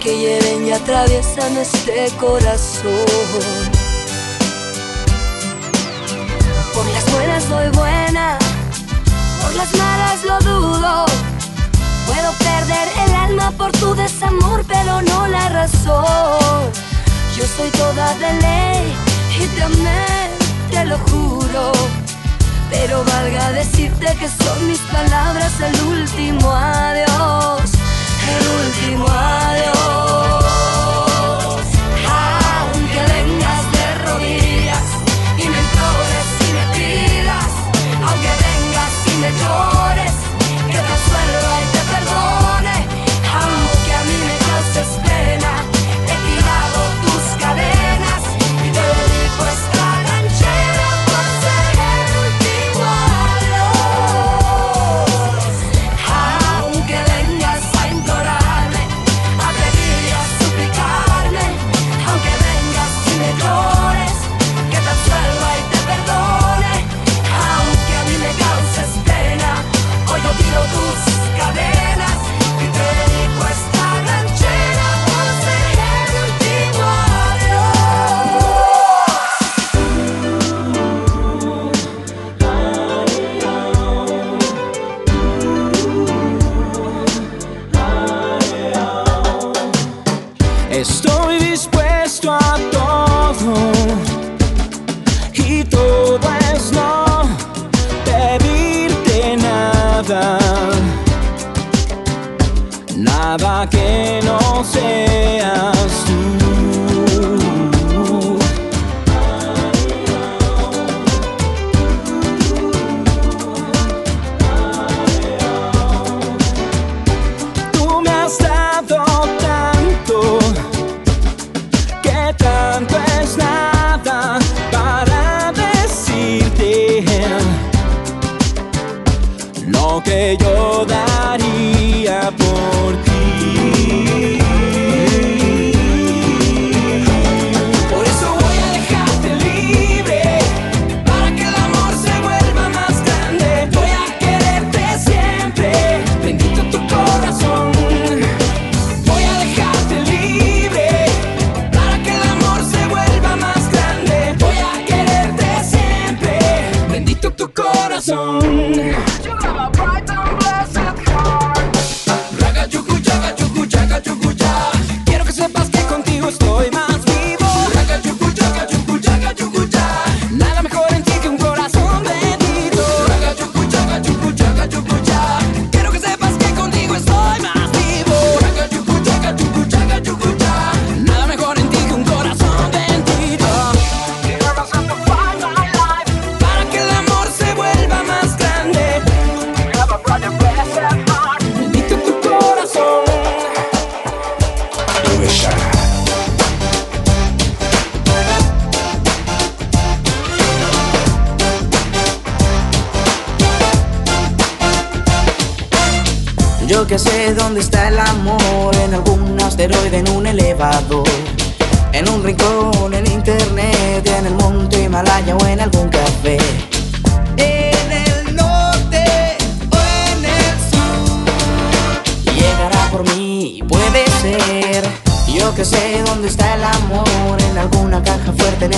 que hieren y atraviesan este corazón. Por las buenas soy buena, por las malas lo dudo. Puedo perder el alma por tu desamor, pero no la razón. Yo soy toda de ley y te amé, te lo juro. Pero valga decirte que son mis palabras el último adiós, el último adiós.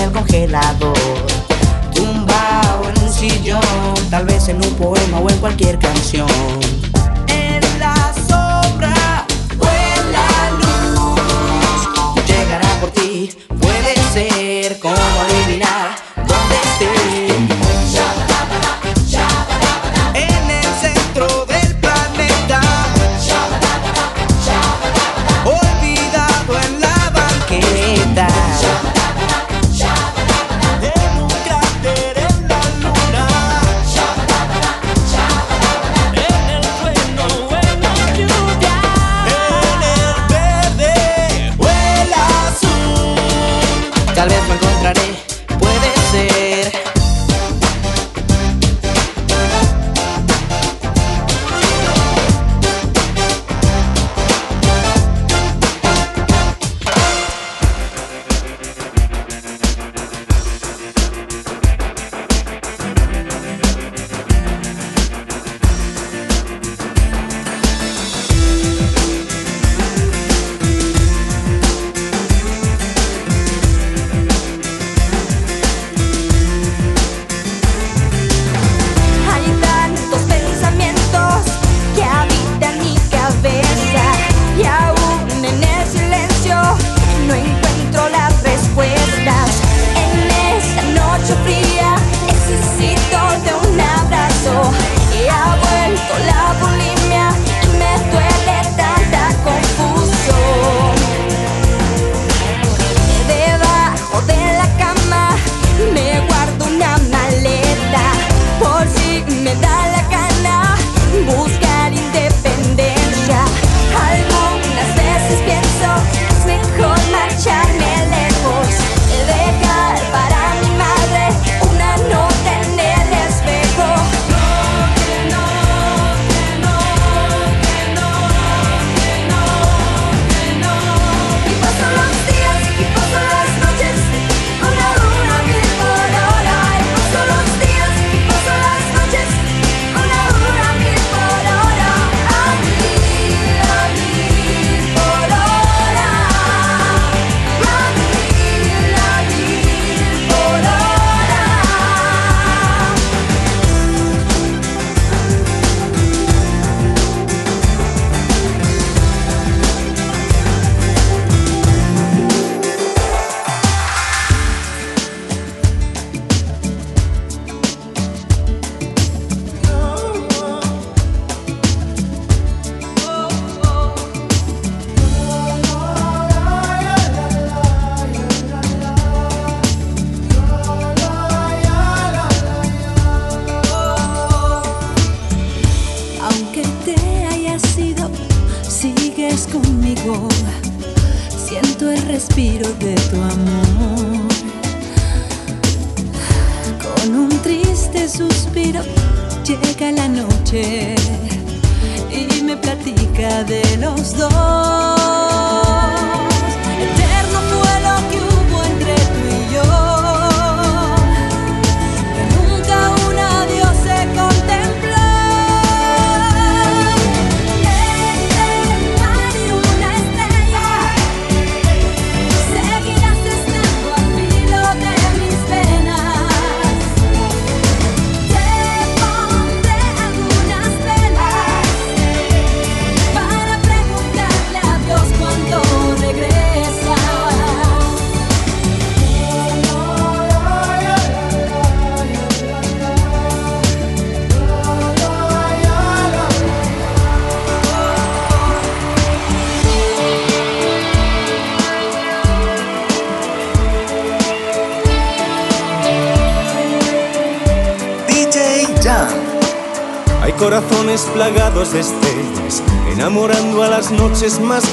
el congelador. Tumbado en un sillón, tal vez en un poema o en cualquier canción.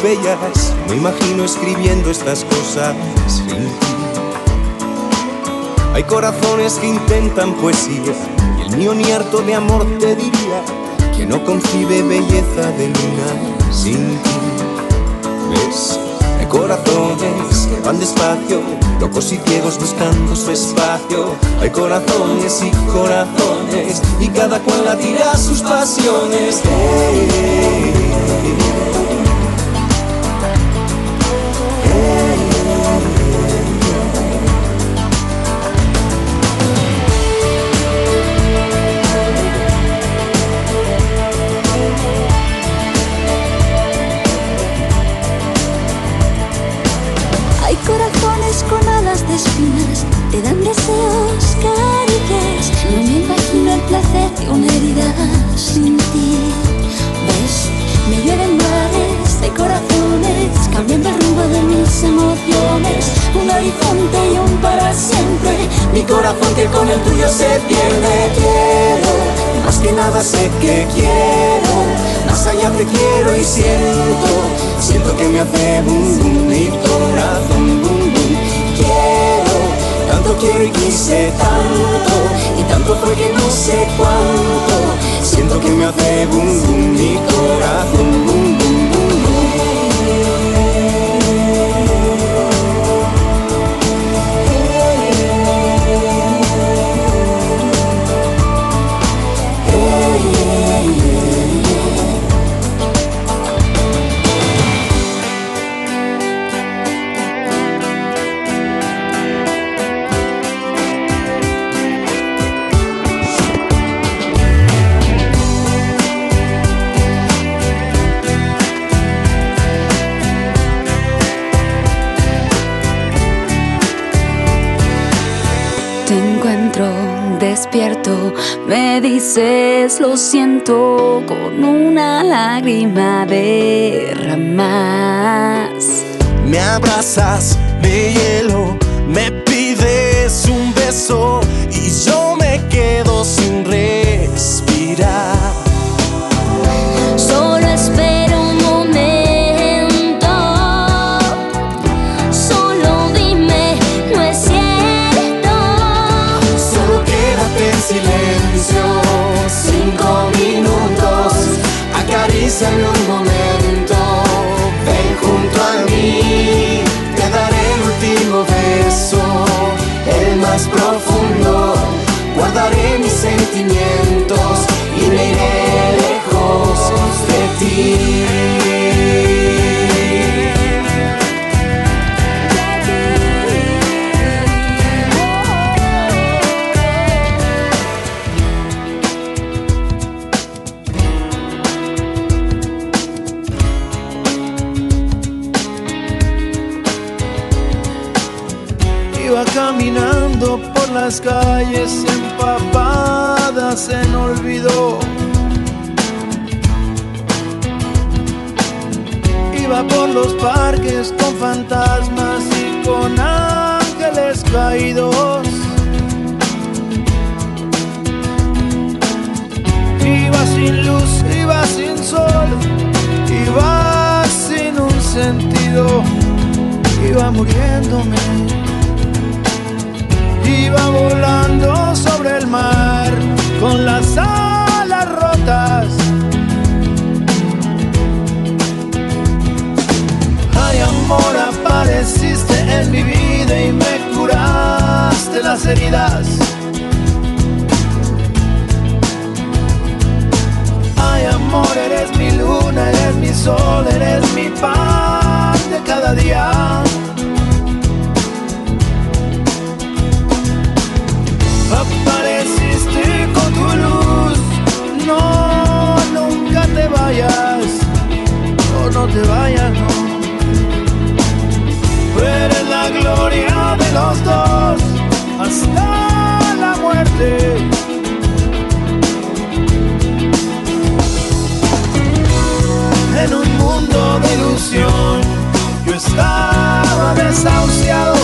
Me imagino escribiendo estas cosas sin ti. Hay corazones que intentan poesía y el mío ni harto de amor te diría que no concibe belleza de luna sin ti. ¿Ves? Hay corazones que van despacio, locos y ciegos buscando su espacio. Hay corazones y corazones y cada cual latirá sus pasiones. un horizonte y un para siempre. Mi corazón que con el tuyo se pierde, quiero, más que nada sé que quiero, más allá te quiero y siento, siento que me hace bum bum mi corazón bum bum. Quiero, tanto quiero y quise tanto, y tanto fue que no sé cuánto, siento que me hace bum bum mi corazón bum bum. Me dices lo siento con una lágrima derramas. Me abrazas de hielo, sol, eres mi pan de cada día. Desahuciado,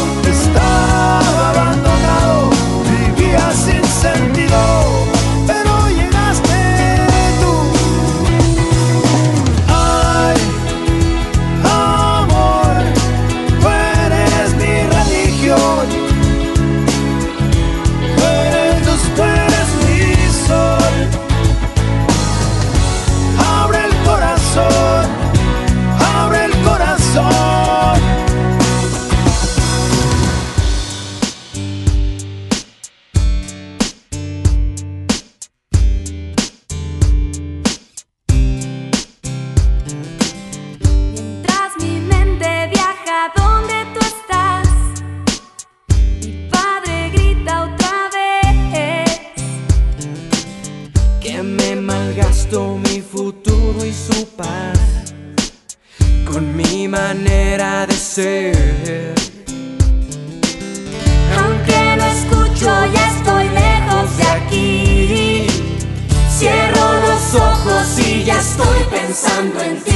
buen fin.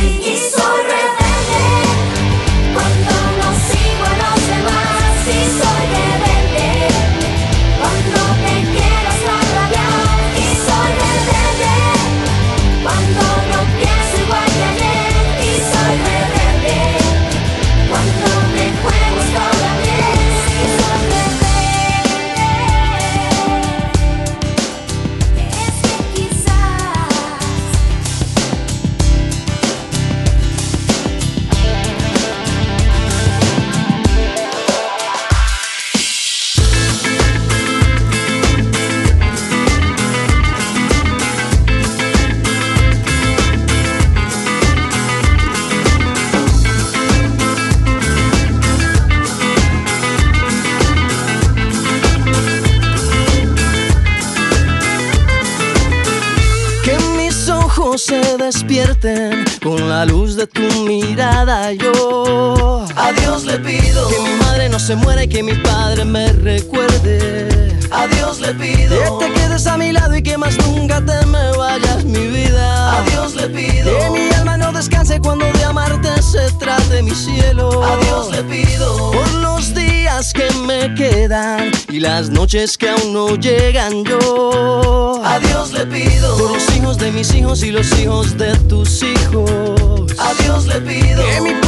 Se muera y que mi padre me recuerde. A Dios le pido que te quedes a mi lado y que más nunca te me vayas mi vida. A Dios le pido que mi alma no descanse cuando de amarte se trate mi cielo. A Dios le pido por los días que me quedan y las noches que aún no llegan yo. A Dios le pido por los hijos de mis hijos y los hijos de tus hijos. A Dios le pido que mi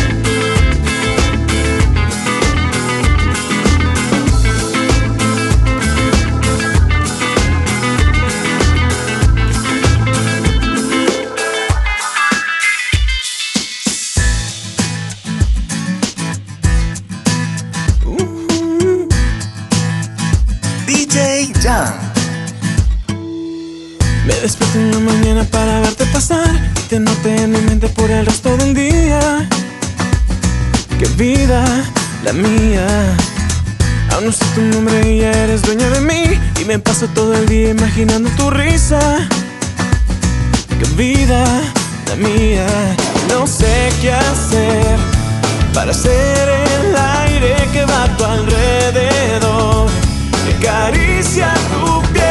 Despierto en la mañana para verte pasar te noté en mi mente por el resto del día. Qué vida la mía. Aún no sé tu nombre y ya eres dueña de mí. Y me paso todo el día imaginando tu risa. Qué vida la mía. No sé qué hacer para ser el aire que va a tu alrededor. Que acaricia tu piel.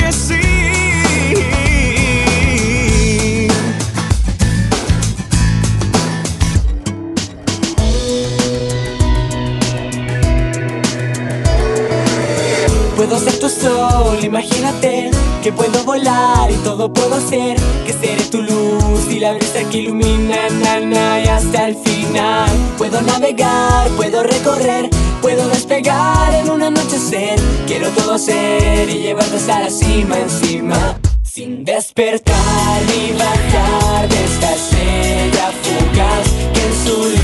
tu sol, imagínate que puedo volar y todo puedo hacer. Que seré tu luz y la brisa que ilumina na, y hasta el final. Puedo navegar, puedo recorrer, puedo despegar en un anochecer. Quiero todo hacer y llevarte hasta la cima encima. Sin despertar ni bajar de esta estrella fugaz que en su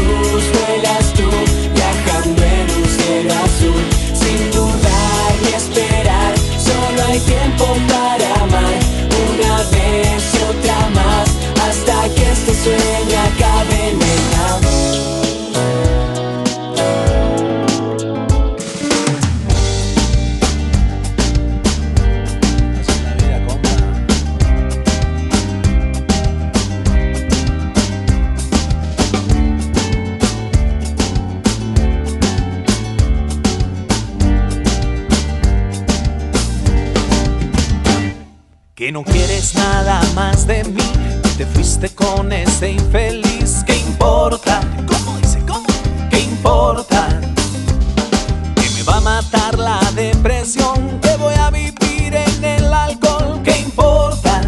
con ese infeliz. ¿Qué importa? ¿Cómo dice? ¿Cómo? ¿Qué importa? Que me va a matar la depresión, que voy a vivir en el alcohol. ¿Qué importa?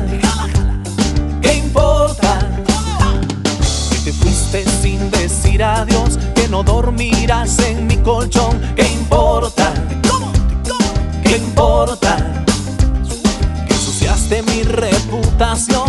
¿Qué importa? Que te fuiste sin decir adiós, que no dormirás en mi colchón. ¿Qué importa? ¿Qué importa? que ensuciaste mi reputación,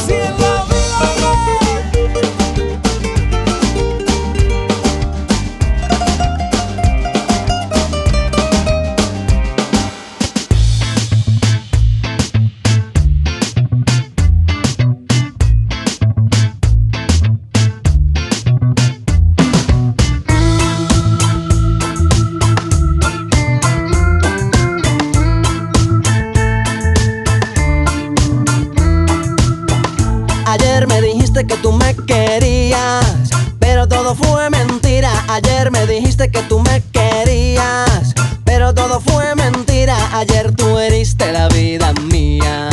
Ayer me dijiste que tú me querías, pero todo fue mentira. Ayer tú heriste la vida mía.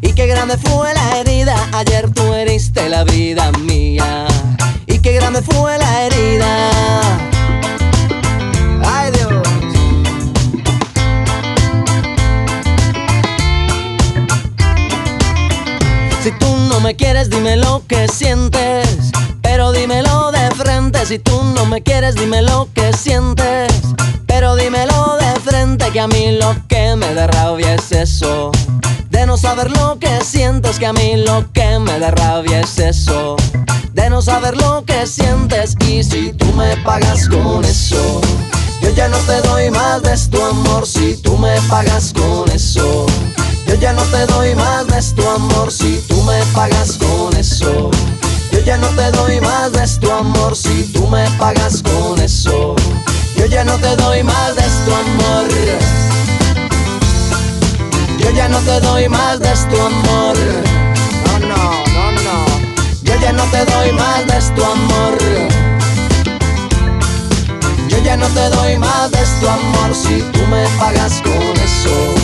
Y qué grande fue la herida. Ayer tú heriste la vida mía. Y qué grande fue la herida. Ay Dios. Si tú no me quieres, dime lo que sientes. Pero dímelo Si tú no me quieres, dime lo que sientes. Pero dímelo de frente. Que a mí lo que me da rabia es eso. De no saber lo que sientes. Que a mí lo que me da rabia es eso. De no saber lo que sientes. Y si tú me pagas con eso. Yo ya no te doy más de tu amor si tú me pagas con eso. Yo ya no te doy más de tu amor si tú me pagas con eso. Ya no te doy más de tu amor si tú me pagas con eso. Yo ya no te doy más de tu amor. Yo ya no te doy más de tu amor. No, no, no, no. Yo ya no te doy más de tu amor. Yo ya no te doy más de tu amor si tú me pagas con eso.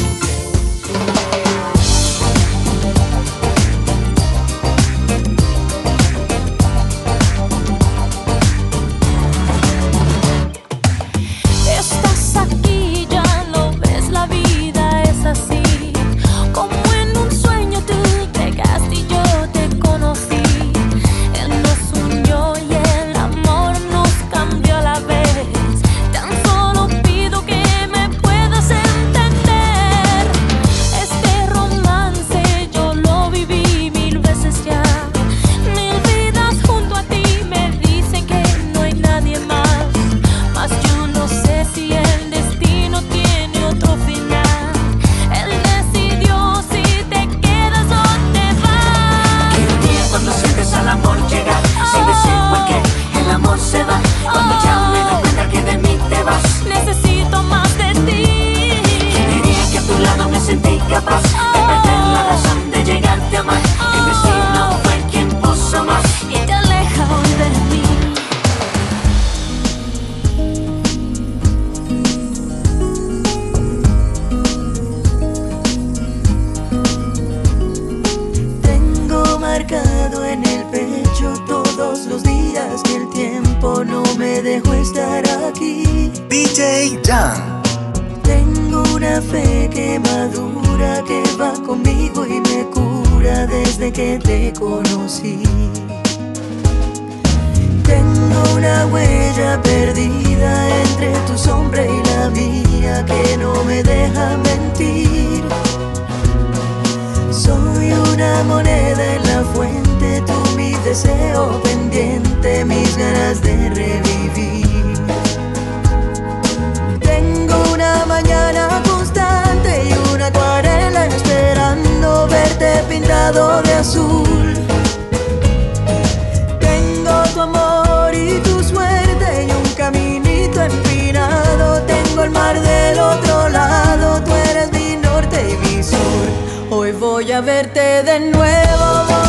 Verte de nuevo,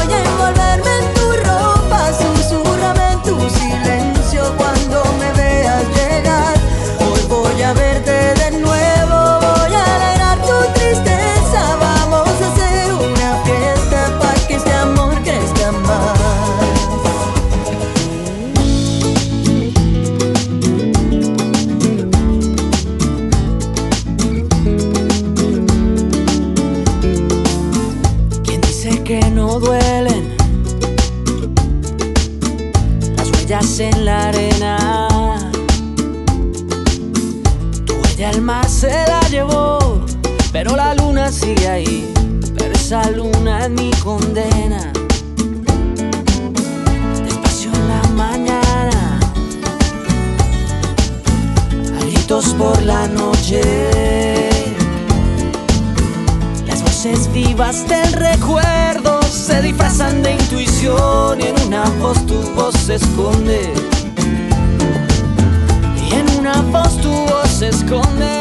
esa luna es mi condena. Despacio en la mañana, gritos por la noche. Las voces vivas del recuerdo se disfrazan de intuición y en una voz tu voz se esconde. Y en una voz tu voz se esconde.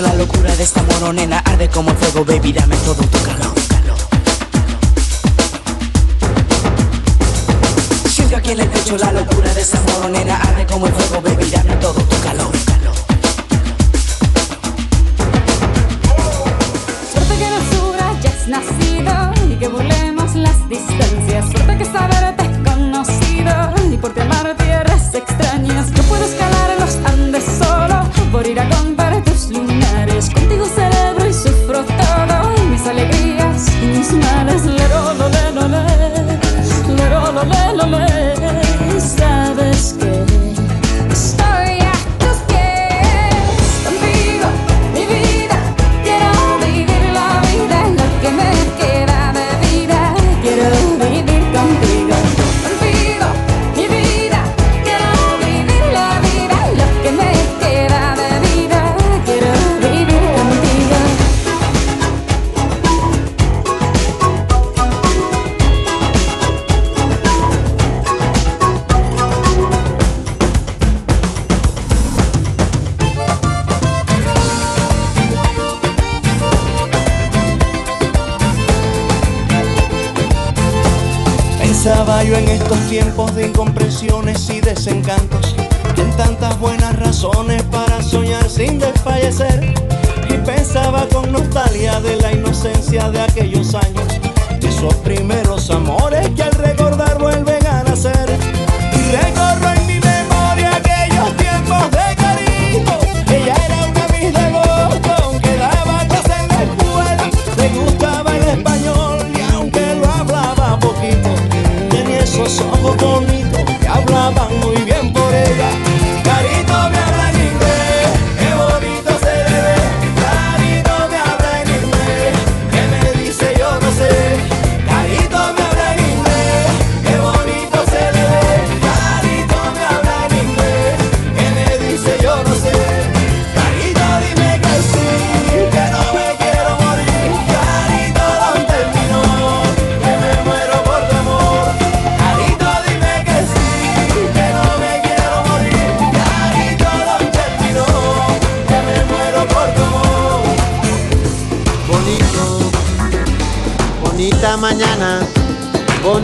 la locura de esta moronena. Arde como fuego, baby, dame todo tu calor Siento aquí en el pecho la locura de esa moronena. Arde como el fuego, baby, dame todo tu calor. de la inocencia de aquellos años.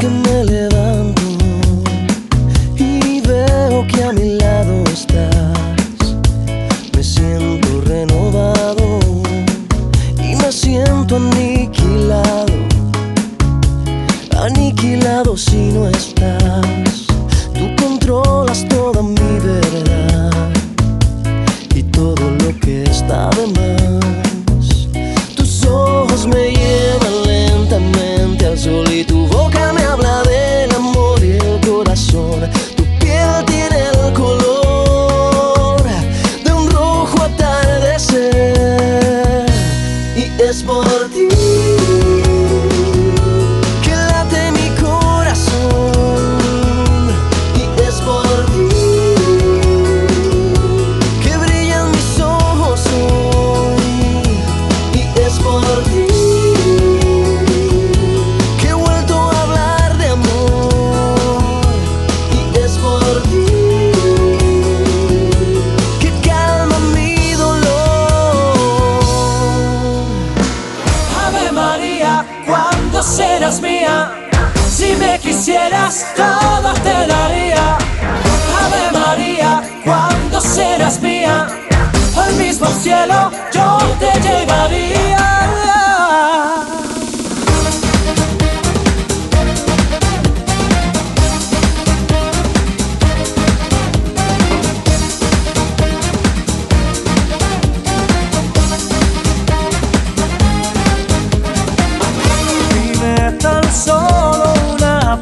can live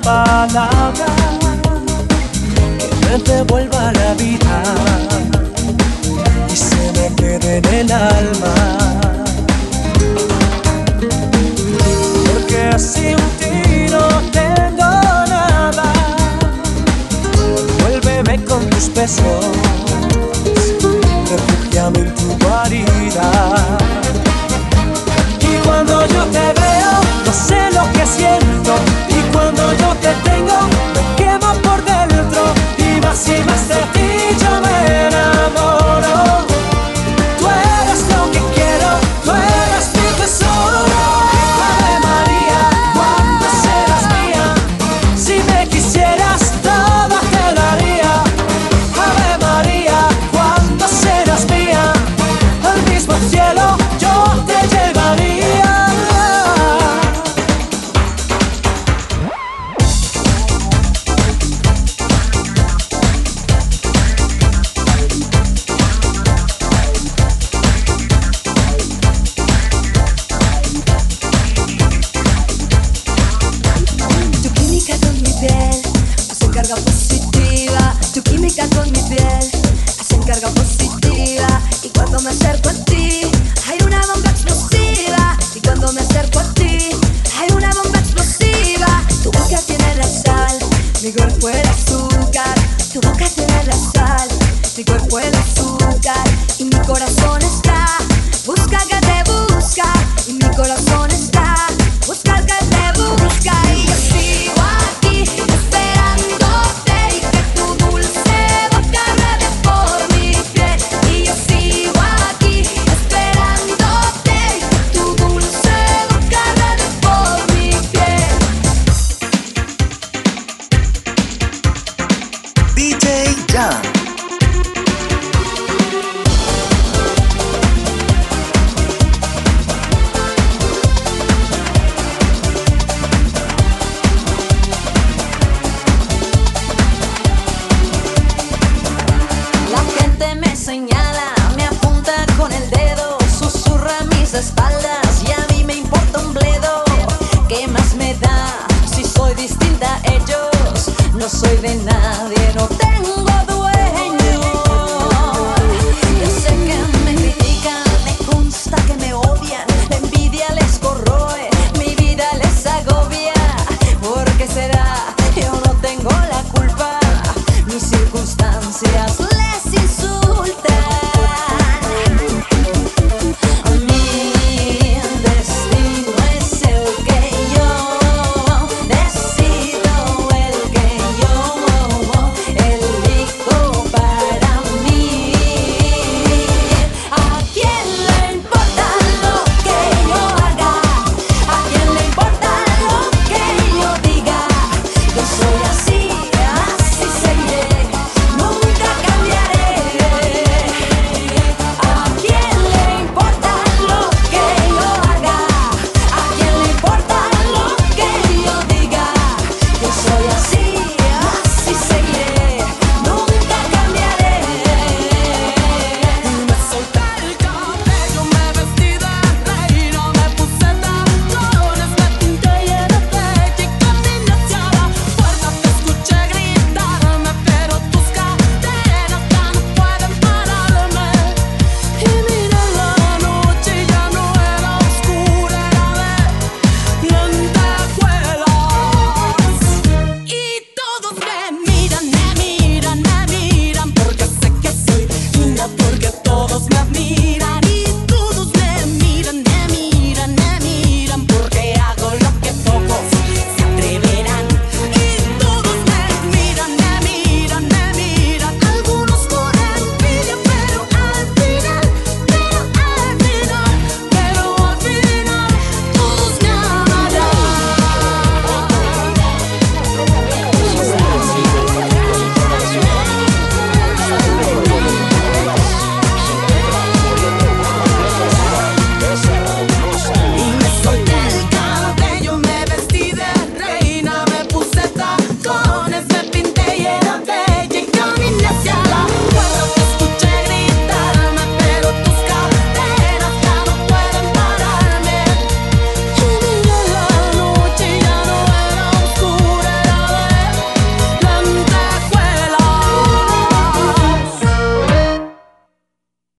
palabra que me devuelva la vida y se me quede en el alma. Porque sin ti no tengo nada. Vuélveme con tus besos.